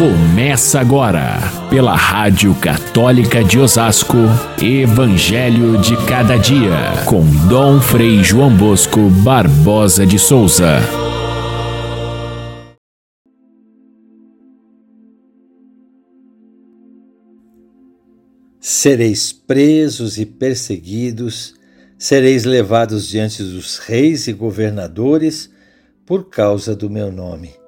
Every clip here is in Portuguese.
Começa agora, pela Rádio Católica de Osasco, Evangelho de Cada Dia, com Dom Frei João Bosco Barbosa de Souza. Sereis presos e perseguidos, sereis levados diante dos reis e governadores por causa do meu nome.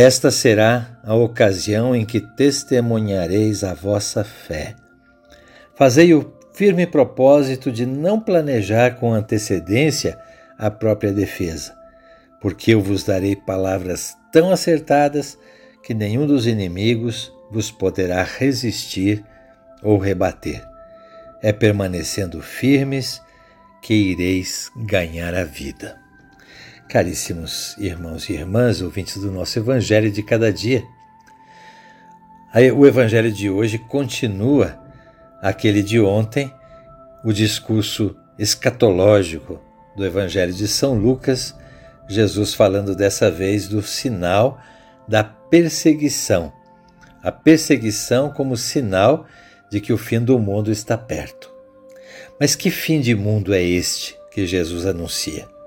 Esta será a ocasião em que testemunhareis a vossa fé. Fazei o firme propósito de não planejar com antecedência a própria defesa, porque eu vos darei palavras tão acertadas que nenhum dos inimigos vos poderá resistir ou rebater. É permanecendo firmes que ireis ganhar a vida. Caríssimos irmãos e irmãs, ouvintes do nosso Evangelho de cada dia, o Evangelho de hoje continua aquele de ontem, o discurso escatológico do Evangelho de São Lucas, Jesus falando dessa vez do sinal da perseguição. A perseguição como sinal de que o fim do mundo está perto. Mas que fim de mundo é este que Jesus anuncia?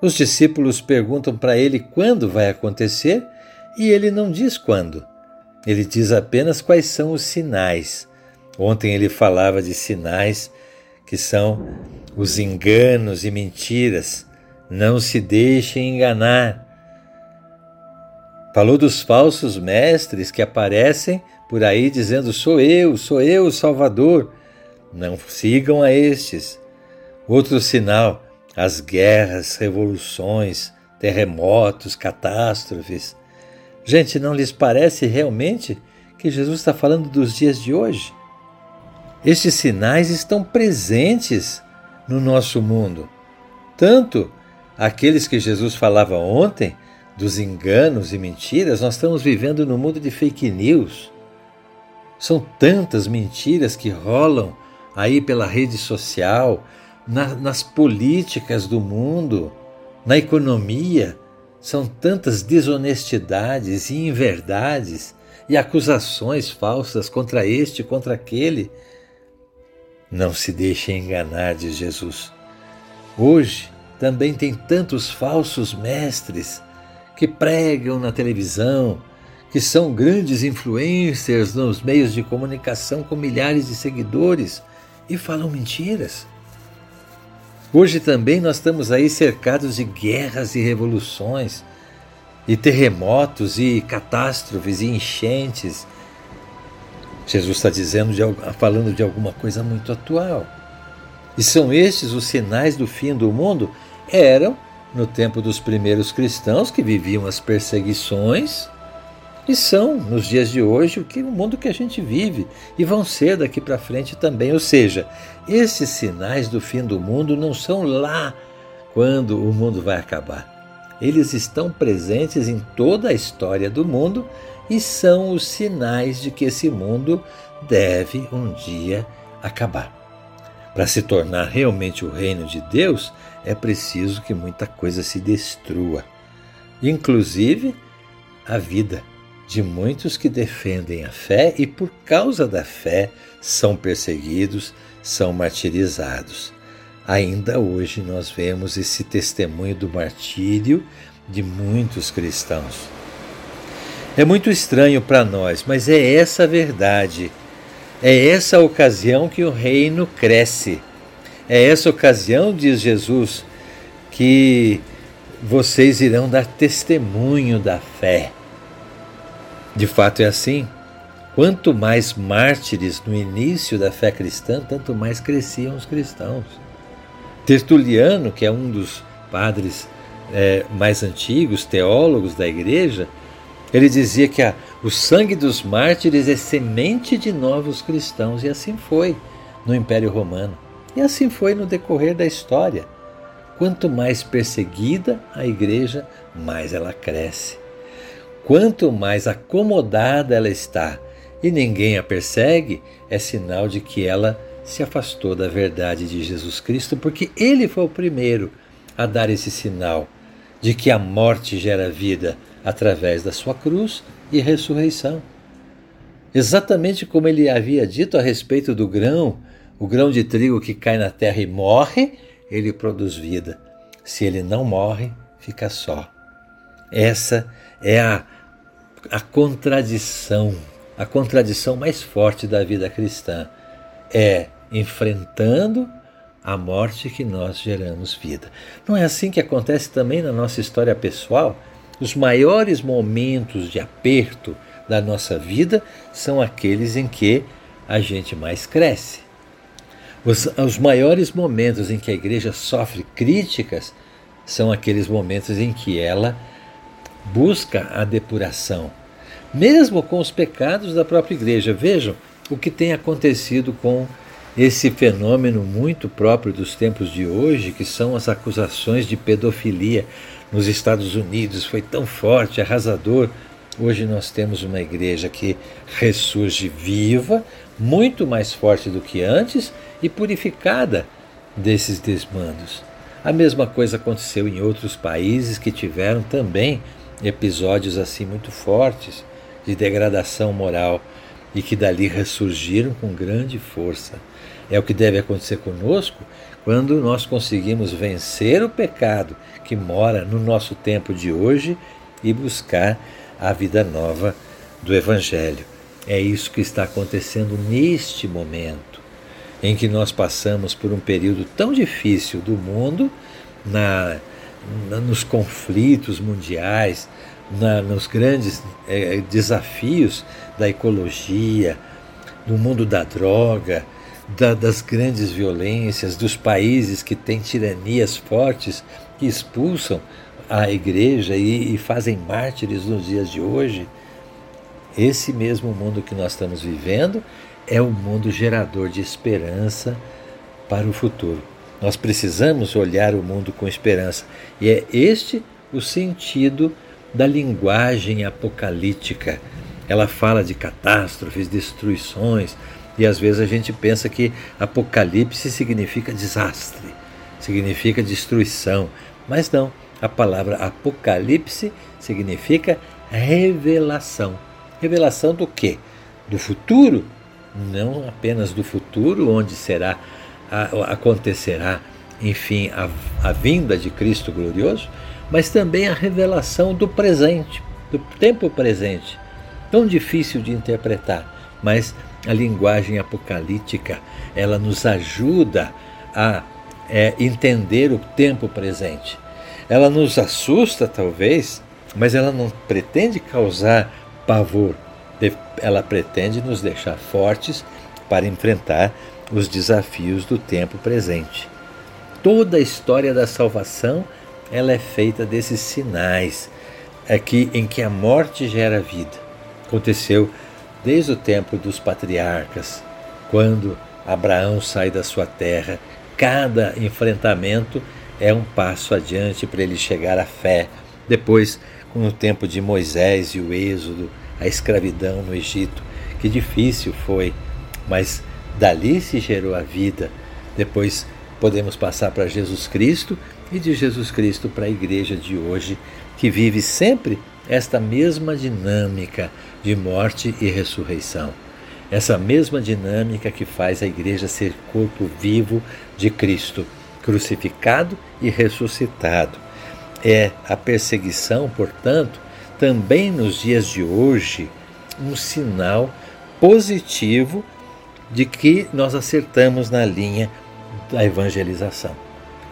Os discípulos perguntam para ele quando vai acontecer e ele não diz quando. Ele diz apenas quais são os sinais. Ontem ele falava de sinais que são os enganos e mentiras. Não se deixem enganar. Falou dos falsos mestres que aparecem por aí dizendo: Sou eu, sou eu o Salvador. Não sigam a estes. Outro sinal as guerras, revoluções, terremotos, catástrofes. Gente, não lhes parece realmente que Jesus está falando dos dias de hoje? Estes sinais estão presentes no nosso mundo. Tanto aqueles que Jesus falava ontem, dos enganos e mentiras, nós estamos vivendo no mundo de fake news. São tantas mentiras que rolam aí pela rede social, na, nas políticas do mundo, na economia, são tantas desonestidades e inverdades e acusações falsas contra este contra aquele. Não se deixe enganar, diz Jesus. Hoje também tem tantos falsos mestres que pregam na televisão, que são grandes influencers nos meios de comunicação com milhares de seguidores e falam mentiras. Hoje também nós estamos aí cercados de guerras e revoluções, e terremotos e catástrofes e enchentes. Jesus está dizendo, de, falando de alguma coisa muito atual. E são estes os sinais do fim do mundo? Eram no tempo dos primeiros cristãos que viviam as perseguições e são, nos dias de hoje, o que o mundo que a gente vive e vão ser daqui para frente também. Ou seja, esses sinais do fim do mundo não são lá quando o mundo vai acabar. Eles estão presentes em toda a história do mundo e são os sinais de que esse mundo deve um dia acabar. Para se tornar realmente o reino de Deus, é preciso que muita coisa se destrua, inclusive a vida de muitos que defendem a fé e, por causa da fé, são perseguidos, são martirizados. Ainda hoje nós vemos esse testemunho do martírio de muitos cristãos. É muito estranho para nós, mas é essa a verdade. É essa a ocasião que o reino cresce. É essa ocasião, diz Jesus, que vocês irão dar testemunho da fé. De fato é assim. Quanto mais mártires no início da fé cristã, tanto mais cresciam os cristãos. Tertuliano, que é um dos padres é, mais antigos, teólogos da igreja, ele dizia que a, o sangue dos mártires é semente de novos cristãos, e assim foi no Império Romano. E assim foi no decorrer da história. Quanto mais perseguida a igreja, mais ela cresce. Quanto mais acomodada ela está e ninguém a persegue, é sinal de que ela se afastou da verdade de Jesus Cristo, porque ele foi o primeiro a dar esse sinal de que a morte gera vida através da sua cruz e ressurreição. Exatamente como ele havia dito a respeito do grão, o grão de trigo que cai na terra e morre, ele produz vida. Se ele não morre, fica só. Essa é a, a contradição, a contradição mais forte da vida cristã. É enfrentando a morte que nós geramos vida. Não é assim que acontece também na nossa história pessoal? Os maiores momentos de aperto da nossa vida são aqueles em que a gente mais cresce. Os, os maiores momentos em que a igreja sofre críticas são aqueles momentos em que ela busca a depuração, mesmo com os pecados da própria igreja. Vejam o que tem acontecido com esse fenômeno muito próprio dos tempos de hoje, que são as acusações de pedofilia nos Estados Unidos, foi tão forte, arrasador. Hoje nós temos uma igreja que ressurge viva, muito mais forte do que antes e purificada desses desmandos. A mesma coisa aconteceu em outros países que tiveram também episódios assim muito fortes de degradação moral e que dali ressurgiram com grande força. É o que deve acontecer conosco quando nós conseguimos vencer o pecado que mora no nosso tempo de hoje e buscar a vida nova do Evangelho. É isso que está acontecendo neste momento, em que nós passamos por um período tão difícil do mundo, na, nos conflitos mundiais, na, nos grandes é, desafios da ecologia, no mundo da droga, da, das grandes violências, dos países que têm tiranias fortes que expulsam a igreja e, e fazem mártires nos dias de hoje. Esse mesmo mundo que nós estamos vivendo é um mundo gerador de esperança para o futuro. Nós precisamos olhar o mundo com esperança. E é este o sentido da linguagem apocalíptica. Ela fala de catástrofes, destruições, e às vezes a gente pensa que apocalipse significa desastre, significa destruição. Mas não, a palavra apocalipse significa revelação. Revelação do quê? Do futuro? Não apenas do futuro, onde será acontecerá, enfim, a, a vinda de Cristo glorioso, mas também a revelação do presente, do tempo presente. Tão difícil de interpretar, mas a linguagem apocalíptica, ela nos ajuda a é, entender o tempo presente. Ela nos assusta, talvez, mas ela não pretende causar pavor. Ela pretende nos deixar fortes para enfrentar os desafios do tempo presente. Toda a história da salvação ela é feita desses sinais aqui em que a morte gera vida. Aconteceu desde o tempo dos patriarcas, quando Abraão sai da sua terra, cada enfrentamento é um passo adiante para ele chegar à fé. Depois, com o tempo de Moisés e o Êxodo, a escravidão no Egito, que difícil foi, mas dali se gerou a vida. Depois podemos passar para Jesus Cristo e de Jesus Cristo para a igreja de hoje, que vive sempre esta mesma dinâmica de morte e ressurreição. Essa mesma dinâmica que faz a igreja ser corpo vivo de Cristo, crucificado e ressuscitado. É a perseguição, portanto, também nos dias de hoje, um sinal positivo de que nós acertamos na linha da evangelização.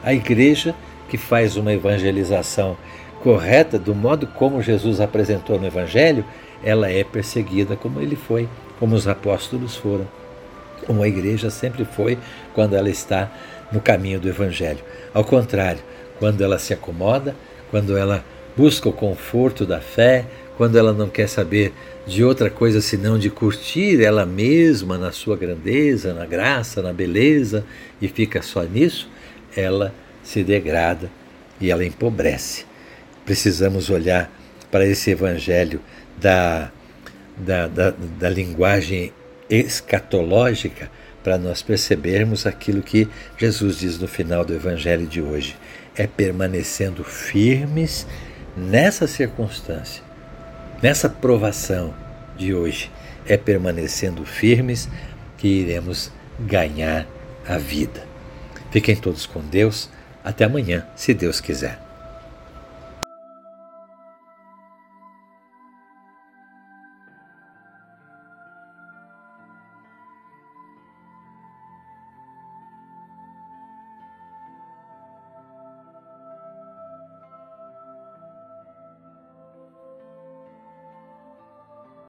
A igreja que faz uma evangelização correta, do modo como Jesus apresentou no Evangelho, ela é perseguida como ele foi, como os apóstolos foram, como a igreja sempre foi quando ela está no caminho do Evangelho. Ao contrário, quando ela se acomoda, quando ela busca o conforto da fé, quando ela não quer saber de outra coisa senão de curtir ela mesma na sua grandeza, na graça, na beleza e fica só nisso, ela se degrada e ela empobrece precisamos olhar para esse evangelho da, da, da, da linguagem escatológica para nós percebermos aquilo que Jesus diz no final do evangelho de hoje. É permanecendo firmes nessa circunstância nessa provação de hoje. É permanecendo firmes que iremos ganhar a vida. Fiquem todos com Deus. Até amanhã, se Deus quiser.